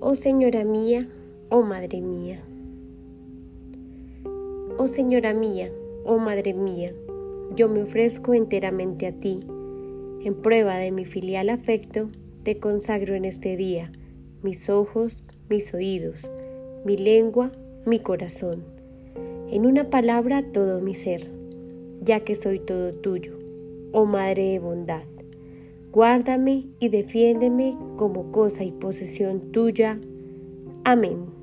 Oh Señora mía, oh Madre mía. Oh Señora mía, oh Madre mía, yo me ofrezco enteramente a ti. En prueba de mi filial afecto, te consagro en este día mis ojos, mis oídos, mi lengua, mi corazón. En una palabra todo mi ser, ya que soy todo tuyo, oh Madre de bondad. Guárdame y defiéndeme como cosa y posesión tuya. Amén.